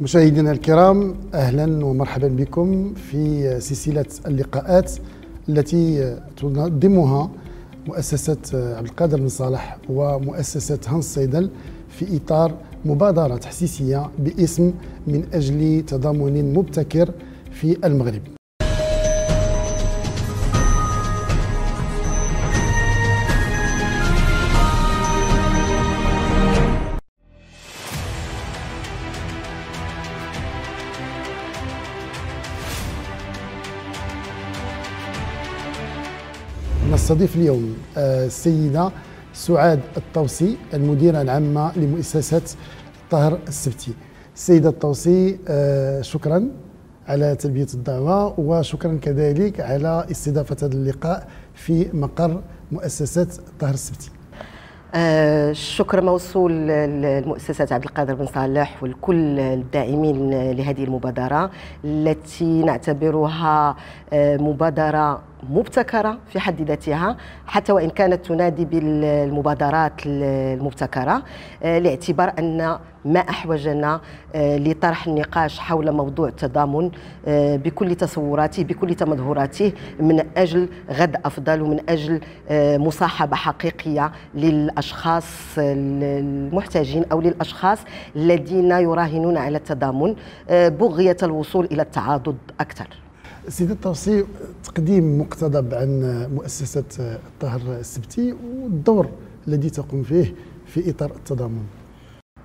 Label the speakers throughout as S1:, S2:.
S1: مشاهدينا الكرام أهلا ومرحبا بكم في سلسلة اللقاءات التي تنظمها مؤسسة عبد القادر بن صالح ومؤسسة هانس سيدل في إطار مبادرة تحسيسية باسم من أجل تضامن مبتكر في المغرب. نستضيف اليوم آه، السيدة سعاد الطوسي المديرة العامة لمؤسسة طهر السبتي. السيدة الطوسي آه، شكرا على تلبية الدعوة وشكرا كذلك على استضافة هذا اللقاء في مقر مؤسسة طهر السبتي.
S2: آه، الشكر موصول للمؤسسة عبد القادر بن صالح ولكل الداعمين لهذه المبادرة التي نعتبرها مبادرة مبتكرة في حد ذاتها حتى وإن كانت تنادي بالمبادرات المبتكرة آه، لاعتبار أن ما أحوجنا آه، لطرح النقاش حول موضوع التضامن آه، بكل تصوراته بكل تمظهراته من أجل غد أفضل ومن أجل مصاحبة حقيقية للأشخاص المحتاجين أو للأشخاص الذين يراهنون على التضامن بغية الوصول إلى التعاضد أكثر.
S1: سيدي التوصي تقديم مقتضب عن مؤسسة الطهر السبتي والدور الذي تقوم فيه في إطار التضامن.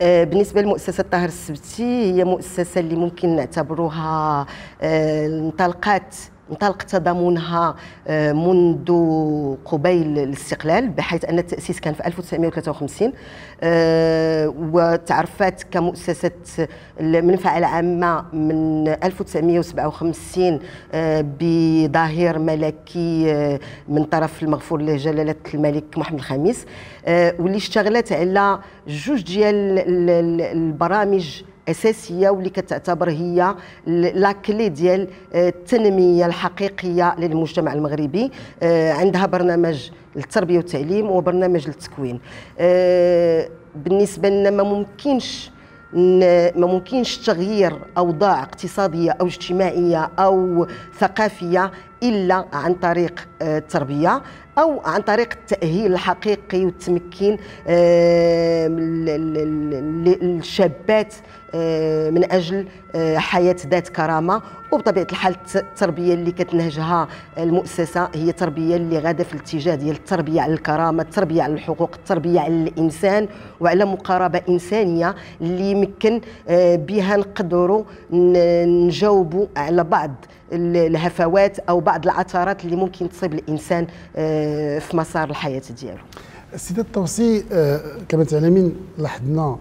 S2: آه، بالنسبة لمؤسسة الطاهر السبتي هي مؤسسة اللي ممكن نعتبروها آه، انطلقات انطلق تضامنها آه، منذ قبيل الاستقلال بحيث أن التأسيس كان في 1953 آه، وتعرفت كمؤسسة المنفعه العامه من 1957 آه، بظاهر ملكي من طرف المغفور له جلاله الملك محمد الخامس واللي اشتغلت على جوج ديال البرامج أساسية واللي كتعتبر هي لاكلي ديال آه، التنمية الحقيقية للمجتمع المغربي. آه، عندها برنامج للتربية والتعليم وبرنامج للتكوين. آه، بالنسبة لنا ما ممكنش ما ممكنش تغيير أوضاع اقتصادية أو اجتماعية أو ثقافية إلا عن طريق التربية أو عن طريق التأهيل الحقيقي والتمكين للشابات آه، من أجل آه، حياة ذات كرامة. وبطبيعة الحال التربية اللي كتنهجها المؤسسة هي تربية اللي غادة في الاتجاه ديال التربية على الكرامة التربية على الحقوق التربية على الإنسان وعلى مقاربة إنسانية اللي يمكن آه، بها نقدروا نجاوبوا على بعض الهفوات أو بعض العثرات اللي ممكن تصيب الإنسان في مسار الحياة ديالو.
S1: السيده التوصي كما تعلمين لاحظنا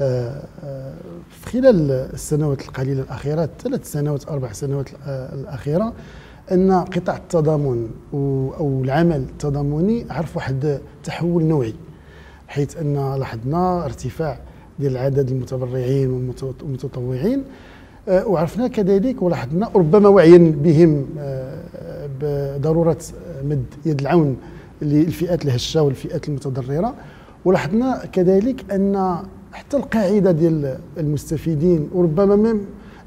S1: آه، آه، في خلال السنوات القليلة الأخيرة ثلاث سنوات أربع سنوات آه، الأخيرة أن قطاع التضامن أو العمل التضامني عرف واحد تحول نوعي حيث أن لاحظنا ارتفاع ديال عدد المتبرعين والمتطوعين وعرفنا كذلك ولاحظنا ربما وعيا بهم بضرورة مد يد العون. للفئات الهشة والفئات المتضررة. ولاحظنا كذلك أن حتى القاعدة ديال المستفيدين وربما من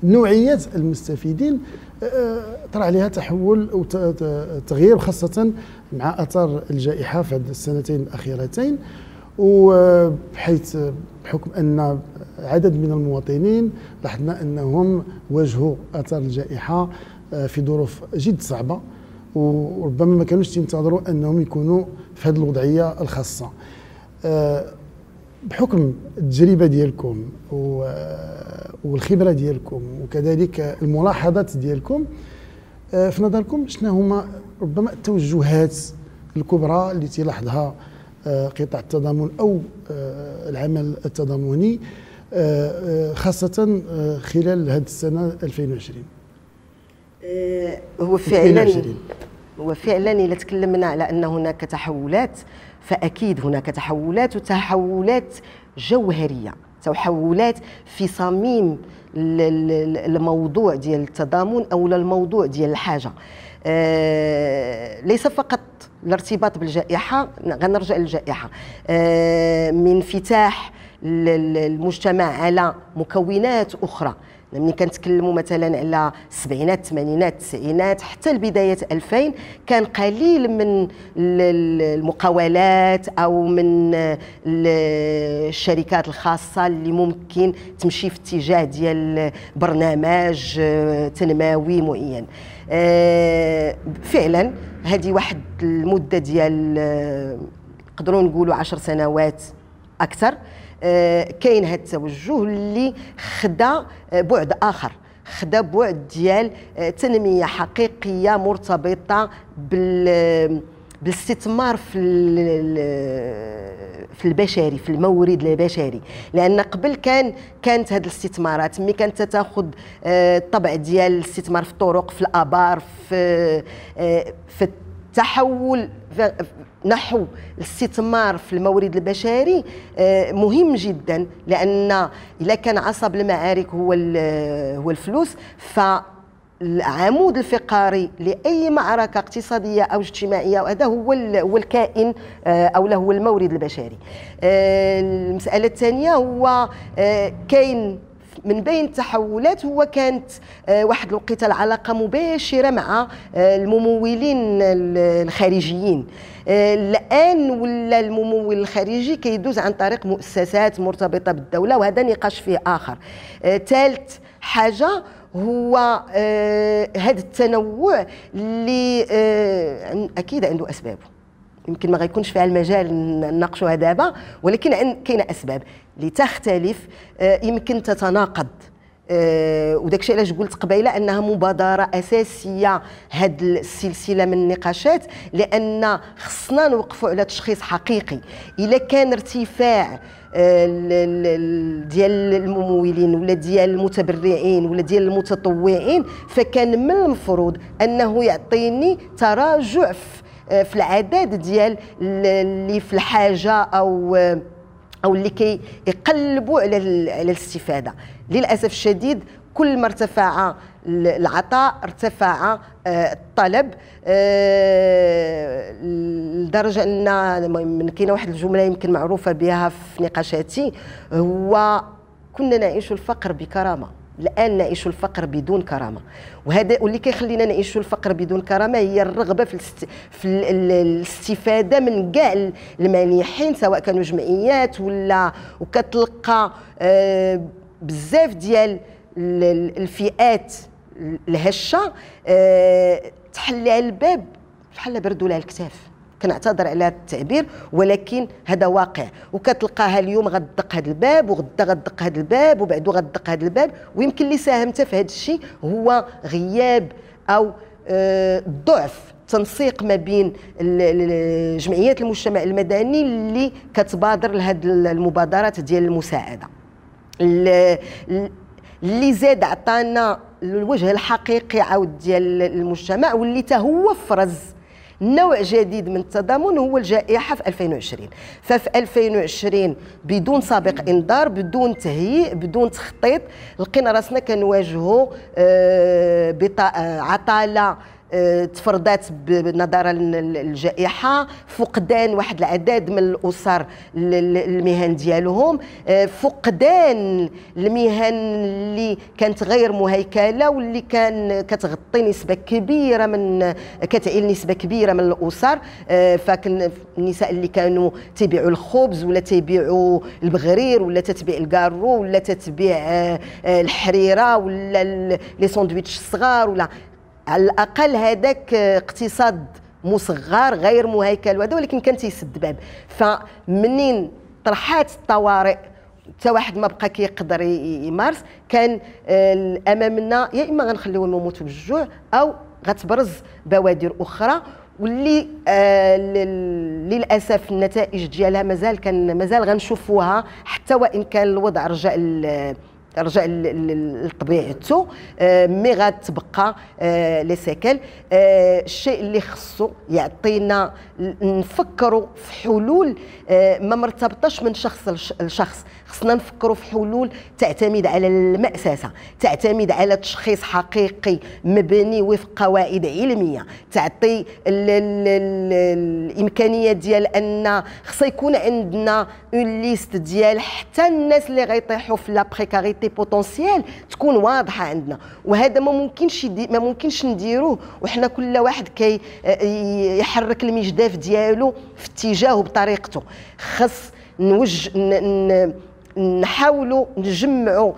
S1: نوعيه المستفيدين آه، طرأ عليها تحول أو تغيير خاصة مع اثار الجائحة في هذه السنتين الأخيرتين. وبحيث بحكم أن عدد من المواطنين لاحظنا أنهم واجهوا اثار الجائحة آه، في ظروف جد صعبة. وربما ما كانوش ينتظروا أنهم يكونوا في هذه الوضعية الخاصة. آه، بحكم التجربة ديالكم والخبرة ديالكم وكذلك الملاحظات ديالكم آه، في نظركم شنو هما ربما التوجهات الكبرى اللي تلاحظها آه، قطاع التضامن أو العمل التضامني خاصة خلال هذه السنة 2020
S2: هو فعلا هو فعلا اذا تكلمنا على أن هناك تحولات فأكيد هناك تحولات وتحولات جوهرية تحولات في صميم الموضوع ديال التضامن أو الموضوع ديال الحاجة. آه ليس فقط الارتباط بالجائحة غنرجع للجائحة. آه من انفتاح المجتمع على مكونات أخرى. ملي كنتكلموا مثلا على السبعينات الثمانينات التسعينات حتى لبدايه 2000 كان قليل من المقاولات أو من الشركات الخاصة اللي ممكن تمشي في اتجاه ديال برنامج آه، تنموي معين. آه، فعلا هذه واحد المدة ديال آه، نقدروا نقولوا عشر سنوات أكثر. آه، كاين هذا التوجه اللي خدا آه، بعد آخر. خدا بعد ديال آه، تنمية حقيقية مرتبطة بال بالاستثمار في في البشري في المورد البشري. لأن قبل كان كانت هذه الاستثمارات ملي كانت تاخذ الطبع ديال الاستثمار في الطرق في الآبار في في التحول نحو الاستثمار في المورد البشري آه، مهم جدا لأن إذا كان عصب المعارك هو هو الفلوس ف العمود الفقري لأي معركة اقتصادية أو اجتماعية وهذا هو هو الكائن آه، أو هو المورد البشري. آه، المسألة الثانية هو كاين من بين التحولات هو كانت واحد الوقيته العلاقه مباشرة مع الممولين الخارجيين. الآن ولا الممول الخارجي كيدوز عن طريق مؤسسات مرتبطة بالدولة وهذا نقاش فيه آخر. ثالث آه، حاجة هو آه، هذا التنوع اللي آه، أكيد عنده أسبابه. يمكن ما غيكونش فيها المجال نناقشوها دابا ولكن كاينة أسباب لتختلف يمكن تتناقض. أه وداك الشيء علاش قلت قبيلة إنها مبادرة أساسية هاد السلسلة من النقاشات لأن خصنا نوقفوا على تشخيص حقيقي. إلا كان ارتفاع آه، ديال الممولين ولا ديال المتبرعين ولا ديال المتطوعين فكان من المفروض إنه يعطيني تراجع في آه، العدد ديال اللي في الحاجة أو أو اللي كيقلبوا على على الاستفادة. للأسف الشديد كل ما ارتفع العطاء ارتفع آه، الطلب آه، لدرجة أن كاينة واحد الجملة يمكن معروفة بها في نقاشاتي هو كنا نعيش الفقر بكرامة. الآن نعيش الفقر بدون كرامة. وهذا واللي كيخلينا نعيش الفقر بدون كرامة هي الرغبة في الاست... في الاستفادة من كاع المانحين سواء كانوا جمعيات ولا وكتلقى آه بزاف ديال الفئات الهشة آه تحل على الباب بحال بردوا لها الكتاف. كنعتذر على هذا التعبير ولكن هذا واقع. وكتلقاها اليوم غتدق هذا الباب وغدا غتدق هذا الباب وبعدو غتدق هذا الباب. ويمكن اللي ساهمت في هذا الشيء هو غياب أو آه، ضعف تنسيق ما بين جمعيات المجتمع المدني اللي كتبادر لهذه المبادرات ديال المساعدة. اللي زاد عطانا الوجه الحقيقي عاود ديال المجتمع واللي تا هو فرز نوع جديد من التضامن هو الجائحة في 2020 ففي 2020 بدون سابق إنذار بدون تهيئ بدون تخطيط لقينا راسنا كنواجهوا آه، آه، عطالة تفرضات نظرا للجائحة فقدان واحد العدد من الأسر المهن ديالهم. آه، فقدان المهن اللي كانت غير مهيكلة واللي كان كتغطي نسبة كبيرة من كتعيل نسبة كبيرة من الأسر. آه، فكن النساء اللي كانوا تبيعوا الخبز ولا تبيعوا البغرير ولا تتبيع الكارو ولا تتبيع الحريرة ولا لي ساندويتش الصغار ولا على الأقل هذاك اقتصاد مصغر غير مهيكل وهذا ولكن كان تيسد باب. فمنين طرحات الطوارئ حتى واحد ما بقى كيقدر يمارس كان آه، امامنا يا إما غنخليوهم يموتوا بالجوع أو غتبرز بوادر أخرى واللي آه للأسف النتائج ديالها مازال كان مازال غنشوفوها حتى وإن كان الوضع رجع رجع لطبيعته آه، مي غتبقى آه، لي سيكل. آه، الشيء اللي خصو يعطينا نفكروا في حلول ما مرتبطاش من شخص لشخص. خصنا نفكروا في حلول تعتمد على المأسسة تعتمد على تشخيص حقيقي مبني وفق قواعد علمية تعطي ال ال ال الإمكانية ديال أن خص يكون عندنا Une liste ديال حتى الناس اللي غيطيحوا في la précarité potentielle تكون واضحة عندنا. وهذا ما ممكنش ما ممكنش نديروه. وحنا كل واحد كي يحرك المجداف ديالو في اتجاهه بطريقته. خص نوج نحاولوا نجمعوا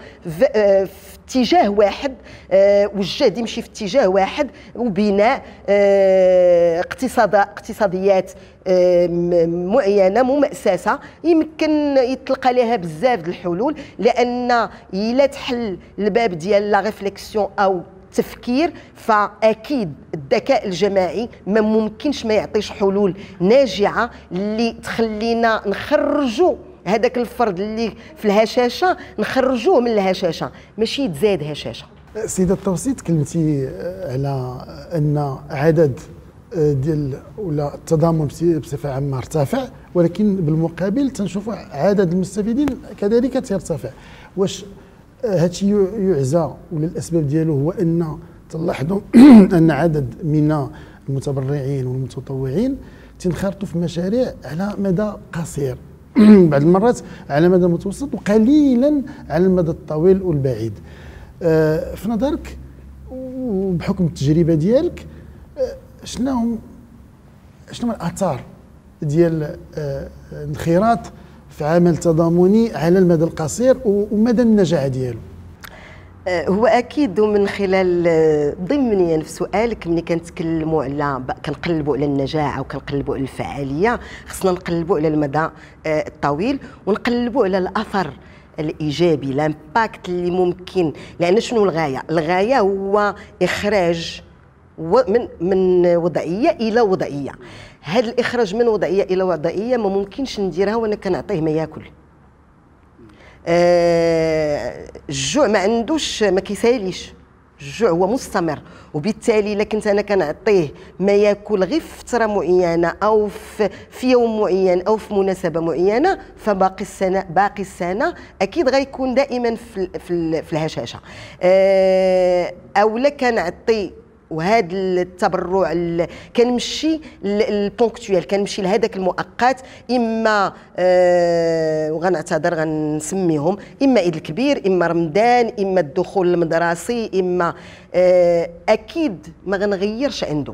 S2: آه، في اتجاه واحد آه، والجهد يمشي في اتجاه واحد وبناء آه، اقتصاد اقتصاديات معينة مؤسسه يمكن يطلق عليها بزاف الحلول لأن إلا تحل الباب ديال لا ريفليكسيون أو التفكير فأكيد الذكاء الجماعي ما ممكنش ما يعطيش حلول ناجعة اللي تخلينا نخرجوا هذاك الفرد اللي في الهشاشه نخرجوه من الهشاشه ماشي يتزاد هشاشه.
S1: سيدة التوسي تكلمتي على أن عدد ديال ولا التضامن بصفة عامة ارتفع ولكن بالمقابل تنشوفوا عدد المستفيدين كذلك تيرتفع واش هادشي يعزى ولا الأسباب ديالو هو أن تلاحظوا أن عدد من المتبرعين والمتطوعين تنخرطوا في مشاريع على مدى قصير. بعض المرات على مدى متوسط وقليلا على المدى الطويل والبعيد. آه، في نظرك وبحكم التجربة ديالك آه، شنو شنو الأثار ديال آه، الانخراط في عمل تضامني على المدى القصير ومدى النجاح ديالو؟
S2: هو أكيد من خلال آه، ضمنيا في سؤالك ملي كنتكلموا على كنقلبوا على النجاح أو كنقلبوا على الفعالية خصنا نقلبوا على المدى آه، الطويل ونقلبوا على الأثر الإيجابي لامباكت اللي ممكن. لأن شنو الغاية؟ الغاية هو إخراج من من وضعية إلى وضعية. هذا الإخراج من وضعية إلى وضعية ما ممكنش نديرها وأنا كنعطيه ما ياكل. آه الجوع ما عندوش ما كيساليش. الجوع هو مستمر وبالتالي إلا كنت أنا كنعطيه ما ياكل غير في فترة معينة أو في, في يوم معين أو في مناسبة معينة فباقي السنة باقي السنة أكيد غيكون دائما في في, في الهشاشة. آه أو لا كنعطي وهذا التبرع كنمشي البونكتويال كنمشي لهذاك المؤقت إما آه وغنعتذر غنسميهم إما عيد الكبير إما رمضان إما الدخول المدرسي إما آه أكيد ما غنغيرش عنده.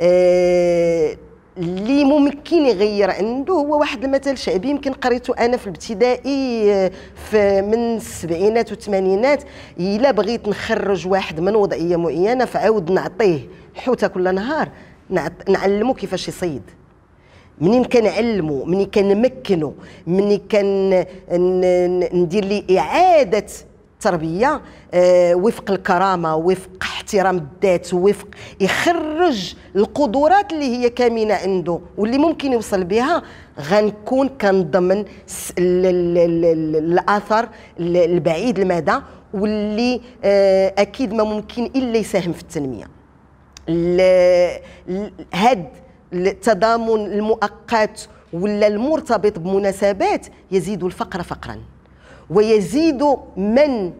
S2: آه اللي ممكن يغير عنده هو واحد المثل شعبي يمكن قريته أنا في الابتدائي آه، في من السبعينات والثمانينات. إلا بغيت نخرج واحد من وضعية معينة فعاود نعطيه حوتة كل نهار نعلمه كيفاش يصيد. منين كنعلمو منين كنمكنو منين كان ندير لي إعادة التربية آه، وفق الكرامة وفق احترام الذات وفق يخرج القدرات اللي هي كامنة عنده واللي ممكن يوصل بها غنكون كنضمن الاثر البعيد المدى واللي آه، أكيد ما ممكن إلا يساهم في التنمية. هاد التضامن المؤقت ولا المرتبط بمناسبات يزيد الفقر فقرا. ويزيد من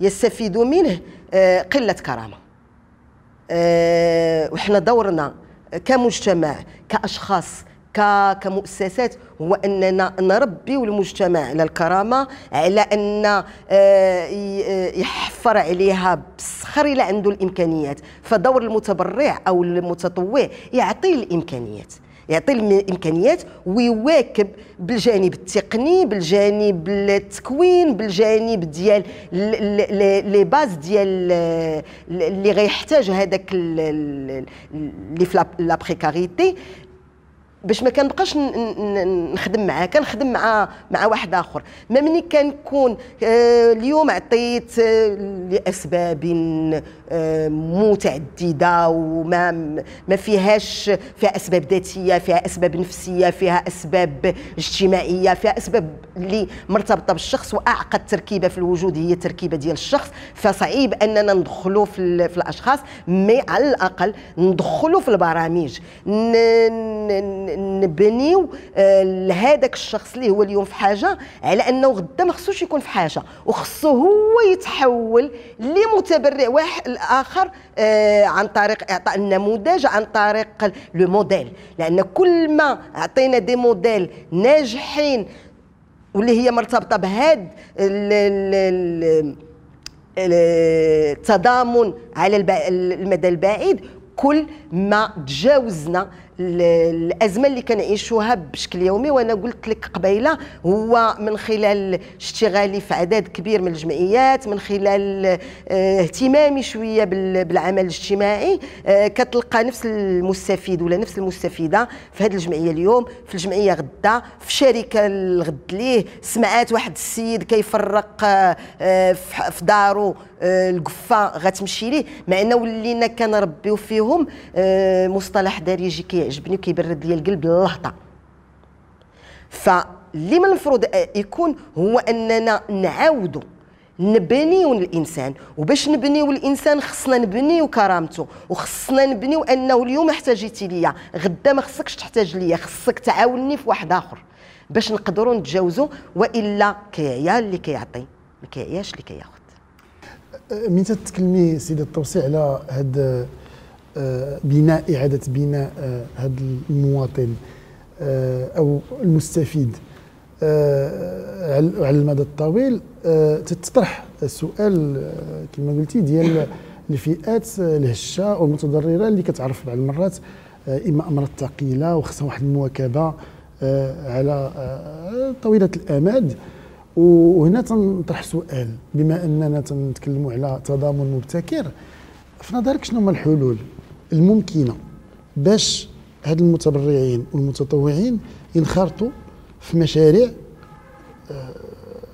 S2: يستفيد منه آه، قلة كرامة. آه، وحنا دورنا كمجتمع كأشخاص كمؤسسات هو أننا نربي المجتمع على الكرامة على أن آه، يحفر عليها بسخر إلى عنده الإمكانيات. فدور المتبرع أو المتطوع يعطي الإمكانيات. يعطي الإمكانيات ويواكب بالجانب التقني بالجانب التكوين بالجانب ديال لي باز ديال اللي غيحتاج هذاك اللي في لا بريكاريتي. باش ما كنبقاش نخدم معاه كنخدم مع مع واحد آخر. ما مني كنكون آه، اليوم عطيت آه، لأسباب متعددة وما ما فيهاش فيها أسباب ذاتية فيها أسباب نفسية فيها أسباب اجتماعية فيها أسباب اللي مرتبطة بالشخص وأعقد تركيبة في الوجود هي التركيبة ديال الشخص. فصعيب أننا ندخلوا في, في الأشخاص مي على الأقل ندخلوا في البرامج. نبنيو آه، لهذاك الشخص اللي هو اليوم في حاجة على أنه غدا ما خصوش يكون في حاجة وخصو هو يتحول لمتبرع واحد الآخر آه، عن طريق اعطاء النموذج عن طريق لو موديل. لأن كل ما أعطينا دي موديل ناجحين واللي هي مرتبطة بهذا التضامن على المدى البعيد كل ما تجاوزنا الأزمة اللي كنعيشوها بشكل يومي وأنا قلت لك قبيلة هو من خلال اشتغالي في عدد كبير من الجمعيات من خلال آه اهتمامي شوية بالعمل الاجتماعي آه كتلقى نفس المستفيد ولا نفس المستفيدة في هذه الجمعية اليوم. في الجمعية غدا في شركة الغد ليه سمعات واحد السيد كيفرق آه في دارو القفة غتمشي ليه. مع ولينا كنربيو فيهم مصطلح دارجي كي كيعجبني وكيبرد لي القلب اللهطه فاللي من المفروض يكون هو أننا نعاودوا نبنيو الإنسان. وباش نبنيو الإنسان خصنا نبنيو كرامته. وخصنا نبنيو أنه اليوم احتاجيتي ليا. غدا ما خصكش تحتاج ليا. خصك تعاوني في واحد آخر. باش نقدروا نتجاوزوا وإلا كيعيا اللي كيعطي ما كيعياش اللي كياخذ
S1: من تتكلمي سيدي التوصي على آه، بناء إعادة بناء هذا آه، المواطن آه، أو المستفيد. على المدى الطويل تطرح السؤال كما قلتي ديال الفئات الهشة والمتضررة اللي كتعرف بعض المرات إما أمراض ثقيلة وخصها واحد المواكبة على طويلة الأمد. وهنا تنطرح سؤال بما أننا تنتكلموا على تضامن مبتكر في نظرك شنو هما الحلول؟ الممكنة باش هاد المتبرعين والمتطوعين ينخرطوا في مشاريع آه،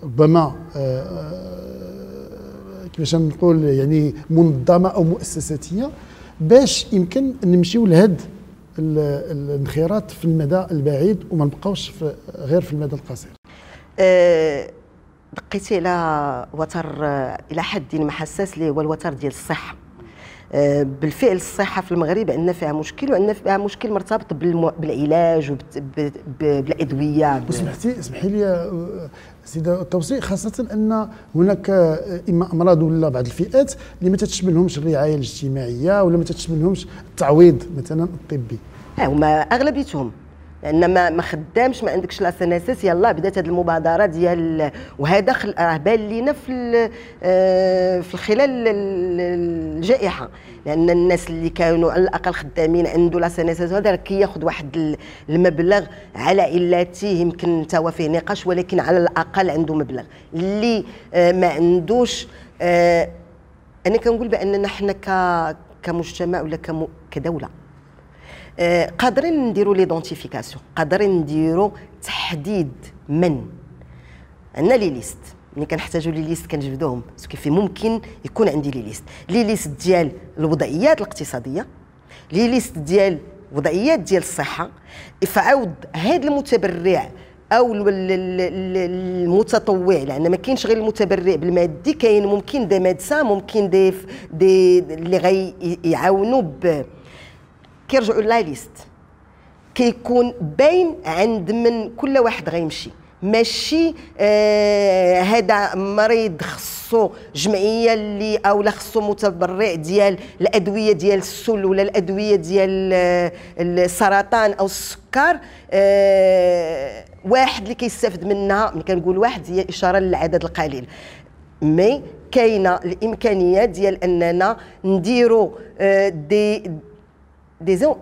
S1: ربما آه، آه، كيفاش نقول يعني منظمة أو مؤسساتية باش يمكن نمشيو لهاد الانخراط في المدى البعيد وما نبقاوش غير في المدى القصير.
S2: دقيتي على وتر إلى حد ما حساس اللي هو الوتر ديال الصحة. بالفعل الصحة في المغرب عندنا فيها مشكل وعندنا فيها مشكل مرتبط بالعلاج وبالادويه
S1: وسمحتي اسمحي لي آه، سيدة التوصي خاصة أن هناك آه، إما أمراض ولا بعض الفئات اللي ما تتشملهمش الرعاية الاجتماعية ولا ما تتشملهمش التعويض مثلا الطبي.
S2: هما أغلبيتهم. لأن ما ما خدامش ما عندكش لا سناسس يلا بدات هذه المبادرة ديال وهذا راه بان لينا في آه، في خلال الجائحة. لأن الناس اللي كانوا على الأقل خدامين عنده لا سناسس هذا كياخذ واحد المبلغ على علته يمكن تا فيه نقاش ولكن على الأقل عنده مبلغ. اللي آه، ما عندوش آه، أنا كنقول بأننا حنا كمجتمع ولا كدولة. قادرين نديروا l'identification قادرين نديروا تحديد من. عندنا les listes. ملي كنحتاجوا les listes كنجبدوهم كيف ممكن يكون عندي les listes. les listes ديال الوضعيات الاقتصادية les listes ديال وضعيات ديال الصحة. فعاود هذا المتبرع أو المتطوع لأن ما كاينش غير المتبرع بالمادي كاين ممكن دي ميدسان ممكن دي دي اللي غيعاونوا كيرجعوا لا ليست. كيكون باين عند من كل واحد غيمشي. ماشي آه هذا مريض خصو جمعية اللي أو لا خصو متبرع ديال الأدوية ديال السل ولا الأدوية ديال آه، السرطان أو السكر آه واحد اللي كيستافد منها ملي كنقول واحد هي إشارة للعدد القليل. mais كاينة الإمكانية ديال أننا نديروا آه des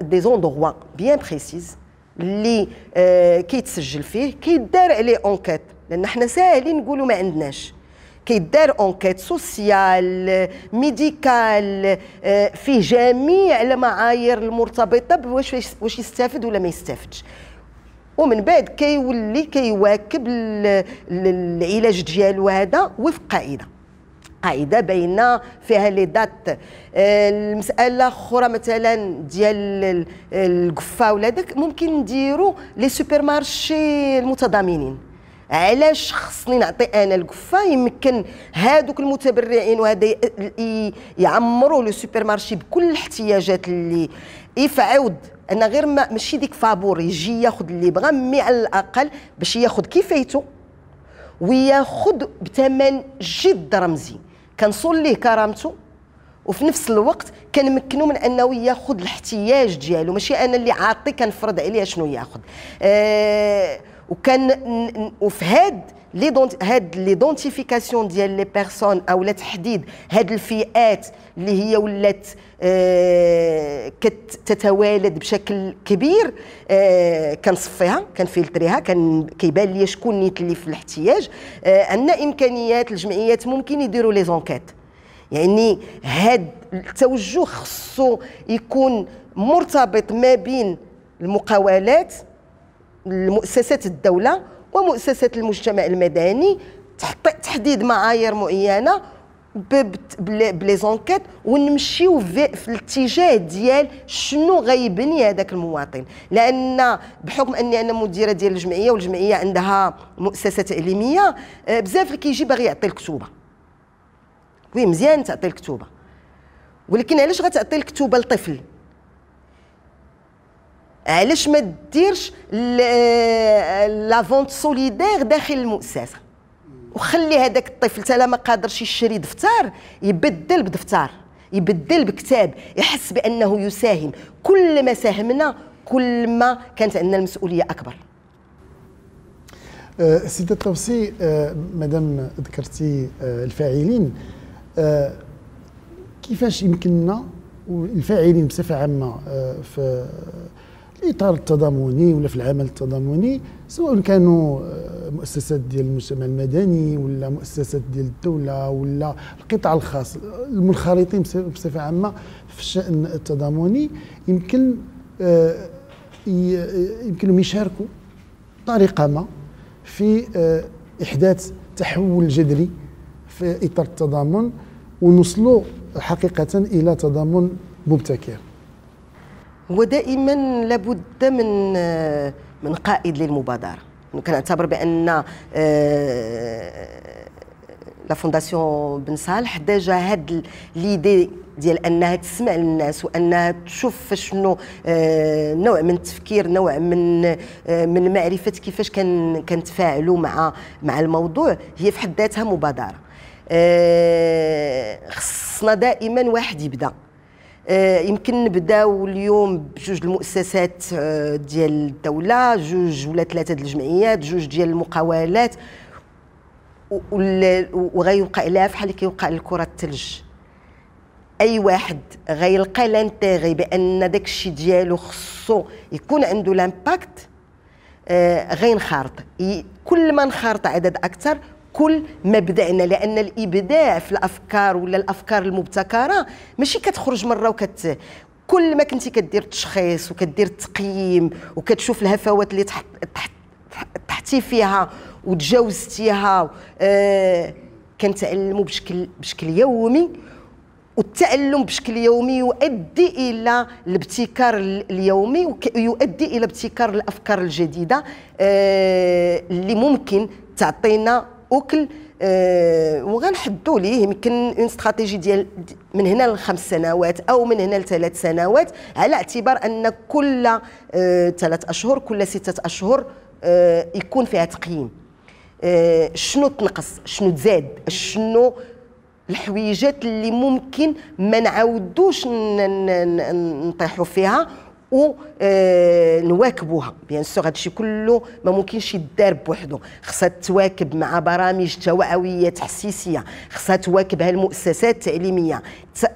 S2: des endroits bien précis اللي كيتسجل فيه كيدار عليه enquête لأن حنا ساهلين نقولوا ما عندناش كيدار enquête sociale médicale فيه جميع المعايير المرتبطه بواش واش يستافد ولا ما يستافدش ومن بعد كيولي كيواكب العلاج ديالو هذا وفق قاعدة قاعدة باينة فيها لي دات آه، المسألة أخرى مثلا ديال القفه ولا داك ممكن نديروا لي سوبر مارشي المتضامنين. علاش خصني نعطي أنا القفه يمكن هادوك المتبرعين وهذا يعمروا le supermarché بكل الاحتياجات اللي يفعود. أنا غير ما ماشي ديك فابور يجي ياخذ اللي بغى mais على الأقل باش ياخذ كفايته وياخذ بثمن جد رمزي. كنصون ليه كرامته وفي نفس الوقت كنمكنو من أنه ياخذ الاحتياج ديالو. ماشي أنا اللي عاطي كنفرض عليه شنو ياخذ. آه وكان وفي هاد هاد l'identification ديال les personnes أو تحديد هاد الفئات اللي هي ولات آه كتتوالد بشكل كبير آه كنصفيها كنفلتريها كان كيبان لي شكون نيت اللي في الاحتياج آه عندنا إمكانيات الجمعيات ممكن يديروا les enquêtes. يعني هاد التوجه خصو يكون مرتبط ما بين المقاولات المؤسسات الدولة ومؤسسات المجتمع المدني تحديد معايير معينة بلي زونكيت ونمشيو في الاتجاه ديال شنو غيبني هذاك المواطن. لأن بحكم أني أنا مديرة ديال الجمعية والجمعية عندها مؤسسة تعليمية آه، بزاف اللي كيجي باغي يعطي الكتوبة. oui مزيان تعطي الكتوبة. ولكن علاش غتعطي الكتوبة لطفل؟ علاش ما ديرش la vente solidaire داخل المؤسسة؟ وخلي هذاك الطفل حتى ما قادرش يشري دفتر يبدل بدفتر يبدل بكتاب يحس بأنه يساهم. كل ما ساهمنا كل ما كانت عندنا المسؤولية أكبر.
S1: أه سيدة الطوسي أه مادام ذكرتي أه الفاعلين كيفاش يمكننا الفاعلين بصفة عامة في الاطار التضامني ولا في العمل التضامني سواء كانوا آه، مؤسسات ديال المجتمع المدني ولا مؤسسات ديال الدولة ولا القطاع الخاص المنخرطين بصفة عامة في الشان التضامني يمكن آه، يمكنهم يشاركوا بطريقة ما في آه، إحداث تحول جذري في إطار التضامن ونوصلوا حقيقة إلى تضامن مبتكر.
S2: هو دائما لابد من من قائد للمبادرة. كنعتبر بأن آه، la fondation بن صالح déjà هاد ليدي ديال أنها تسمع للناس وأنها تشوف شنو آه، نوع من التفكير نوع من آه، من معرفة كيفاش كان كنتفاعلوا مع مع الموضوع هي في حد ذاتها مبادرة. خصنا دائما واحد يبدأ. آه، يمكن نبداو اليوم بجوج المؤسسات آه، ديال الدولة جوج ولا ثلاثة ديال الجمعيات جوج ديال المقاولات وغيوقع لها اللي كيوقع لكرة الثلج. أي واحد غيلقى l'intérêt بأن داك الشيء ديالو خصو يكون عنده l'impact آه غينخرط. كل ما نخرط عدد أكثر كل ما بدعنا لأن الإبداع في الأفكار ولا الأفكار المبتكرة ماشي كتخرج مرة وكت كل ما كنتي كدير تشخيص وكدير تقييم وكتشوف الهفوات اللي تحت تحتي فيها وتجاوزتيها آه كنتعلموا بشكل بشكل يومي والتعلم بشكل يومي يؤدي إلى الابتكار اليومي ويؤدي إلى ابتكار الأفكار الجديدة آه اللي ممكن تعطينا أكل أه وغنحدوا ليه يمكن اون استراتيجي ديال من هنا لخمس سنوات أو من هنا لثلاث سنوات على اعتبار أن كل أه ثلاث أشهر كل ستة أشهر أه يكون فيها تقييم. أه شنو تنقص؟ شنو تزاد؟ شنو الحويجات اللي ممكن ما نعاودوش نطيحوا فيها؟ ونواكبوها بيان سور هادشي كله ما ممكنش يدار بوحدو. خصها تواكب مع برامج توعوية تحسيسية. خصها تواكبها المؤسسات التعليمية.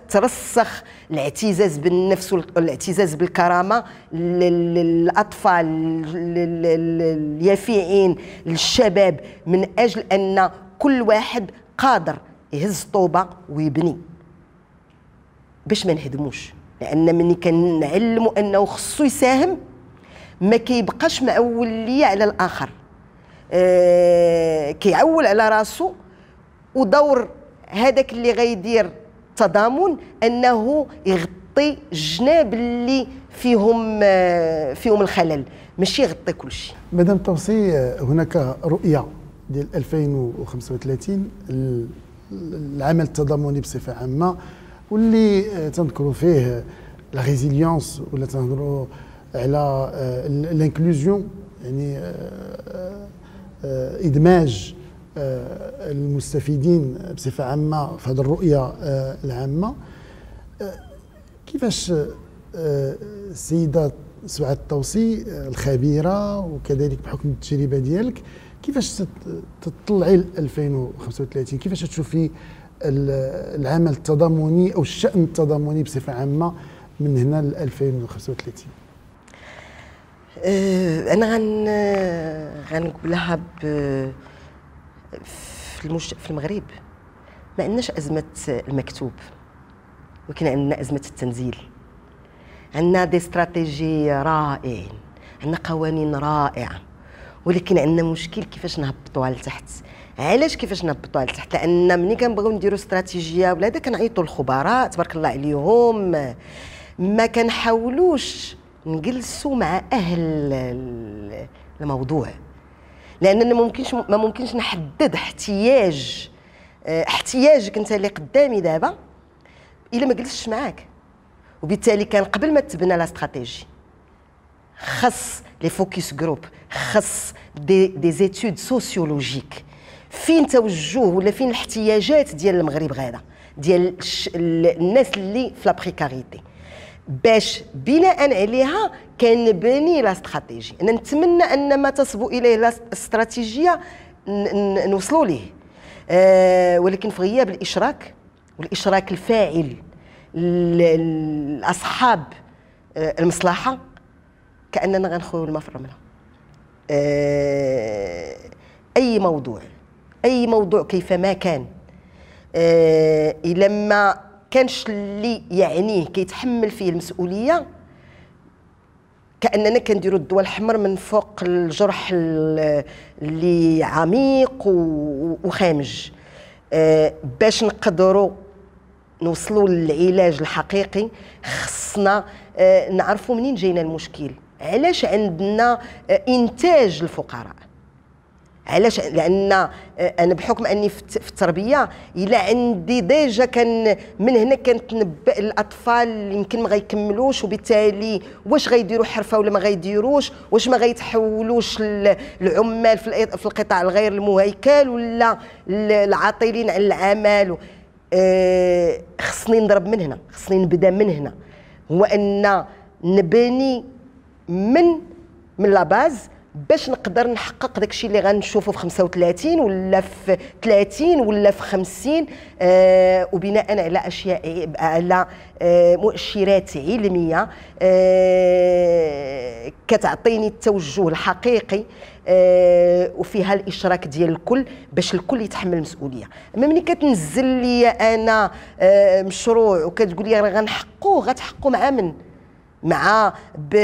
S2: ترسخ الاعتزاز بالنفس والاعتزاز بالكرامة للأطفال اليافعين للشباب من أجل أن كل واحد قادر يهز طوبة ويبني. باش ما نهدموش. لأن ملي كنعلموا أنه خصو يساهم ما كيبقاش معول على الآخر. آه كيعول على راسو ودور هذاك اللي غيدير تضامن أنه يغطي الجناب اللي فيهم آه فيهم الخلل. ماشي يغطي كل شيء
S1: مدام توصي هناك رؤية ديال 2035 العمل التضامني بصفة عامة. واللي تنذكروا فيه la résilience ولا تنهضروا على ال inclusion يعني إدماج المستفيدين بصفة عامة في هذه الرؤية العامة. كيفاش السيدة سعاد الطوسي الخبيرة وكذلك بحكم التجربة ديالك كيفاش تطلعي ل 2035 كيفاش تشوفي العمل التضامني أو الشأن التضامني بصفة عامة من هنا ل 2035
S2: أه، أنا غن غنقولها في المش... في المغرب. ما عندناش أزمة المكتوب ولكن عندنا أزمة التنزيل. عندنا دي استراتيجي رائعين عندنا قوانين رائعة. ولكن عندنا مشكل كيفاش نهبطوها لتحت علاش كيفاش نهبطوها لتحت لأن ملي كنبغيو نديروا استراتيجية ولا هذا كنعيطوا للخبراء تبارك الله عليهم. ما كنحاولوش نجلسوا مع أهل الموضوع. لأن ما ممكنش ما ممكنش نحدد احتياج احتياجك أنت اللي قدامي دابا إلا ما جلستش معاك. وبالتالي كان قبل ما تبنى la stratégie. خص les focus groups خص des des études sociologiques فين توجه ولا فين الاحتياجات ديال المغرب غادا؟ ديال الناس اللي في لا بريكاريتي باش بناء عليها كنبني لا استراتيجي أنا نتمنى أن ما تصبو إليه لا استراتيجيه نوصلوا ليه. أه ولكن في غياب الإشراك والإشراك الفاعل لاصحاب آه، المصلحة كأننا غنخويو الماء الرمله أه أي موضوع أي موضوع كيفما كان أه الا ما كانش اللي يعنيه كيتحمل فيه المسؤولية كأننا كنديروا الدواء الحمر من فوق الجرح اللي عميق وخامج. أه باش نقدروا نوصلوا للعلاج الحقيقي خصنا نعرفوا منين جاينا المشكل. علاش عندنا أه إنتاج الفقراء؟ علاش؟ لأن آه، أنا بحكم أني في التربية إلا عندي ديجا كان من هنا كنتنبأ الأطفال يمكن ما غيكملوش وبالتالي واش غيديروا حرفة ولا ما غيديروش؟ واش ما غيتحولوش العمال في القطاع الغير المهيكل ولا العاطلين عن العمل؟ آه، خصني نضرب من هنا خصني نبدأ من هنا. هو أن نبني من من لا باز باش نقدر نحقق داكشي اللي غنشوفه في 35 ولا في 30 ولا في 50 آه وبناء على أشياء على آه مؤشرات علمية آه كتعطيني التوجه الحقيقي آه وفيها الاشراك ديال الكل باش الكل يتحمل المسؤولية. أما ملي كتنزل لي أنا آه مشروع وكتقول لي راه غنحقوه غتحقوا مع من؟ مع ب...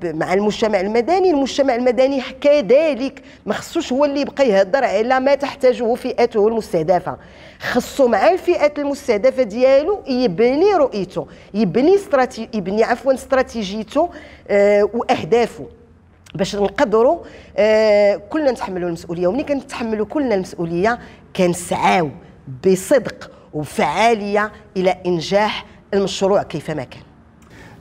S2: ب... مع المجتمع المدني المجتمع المدني كذلك ما خصوش هو اللي يبقى يهضر على ما تحتاجه فئته المستهدفة. خصو مع الفئات المستهدفة ديالو يبني رؤيته يبني استراتي... يبني عفوا استراتيجيته آه وأهدافه. باش نقدروا آه كلنا نتحملوا المسؤولية. ومني كنتحملوا كلنا المسؤولية كنسعاو بصدق وفعالية إلى إنجاح المشروع كيفما كان.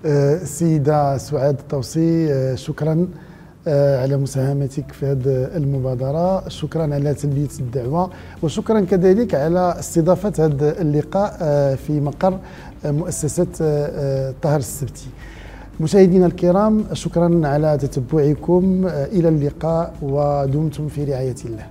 S1: السيدة سعاد الطوسي آه، شكرا آه، على مساهمتك في هذه المبادرة. شكرا على تلبية الدعوة وشكرا كذلك على استضافة هذا اللقاء آه، في مقر مؤسسة طهر السبتي. مشاهدينا الكرام شكرا على تتبعكم إلى اللقاء ودمتم في رعاية الله.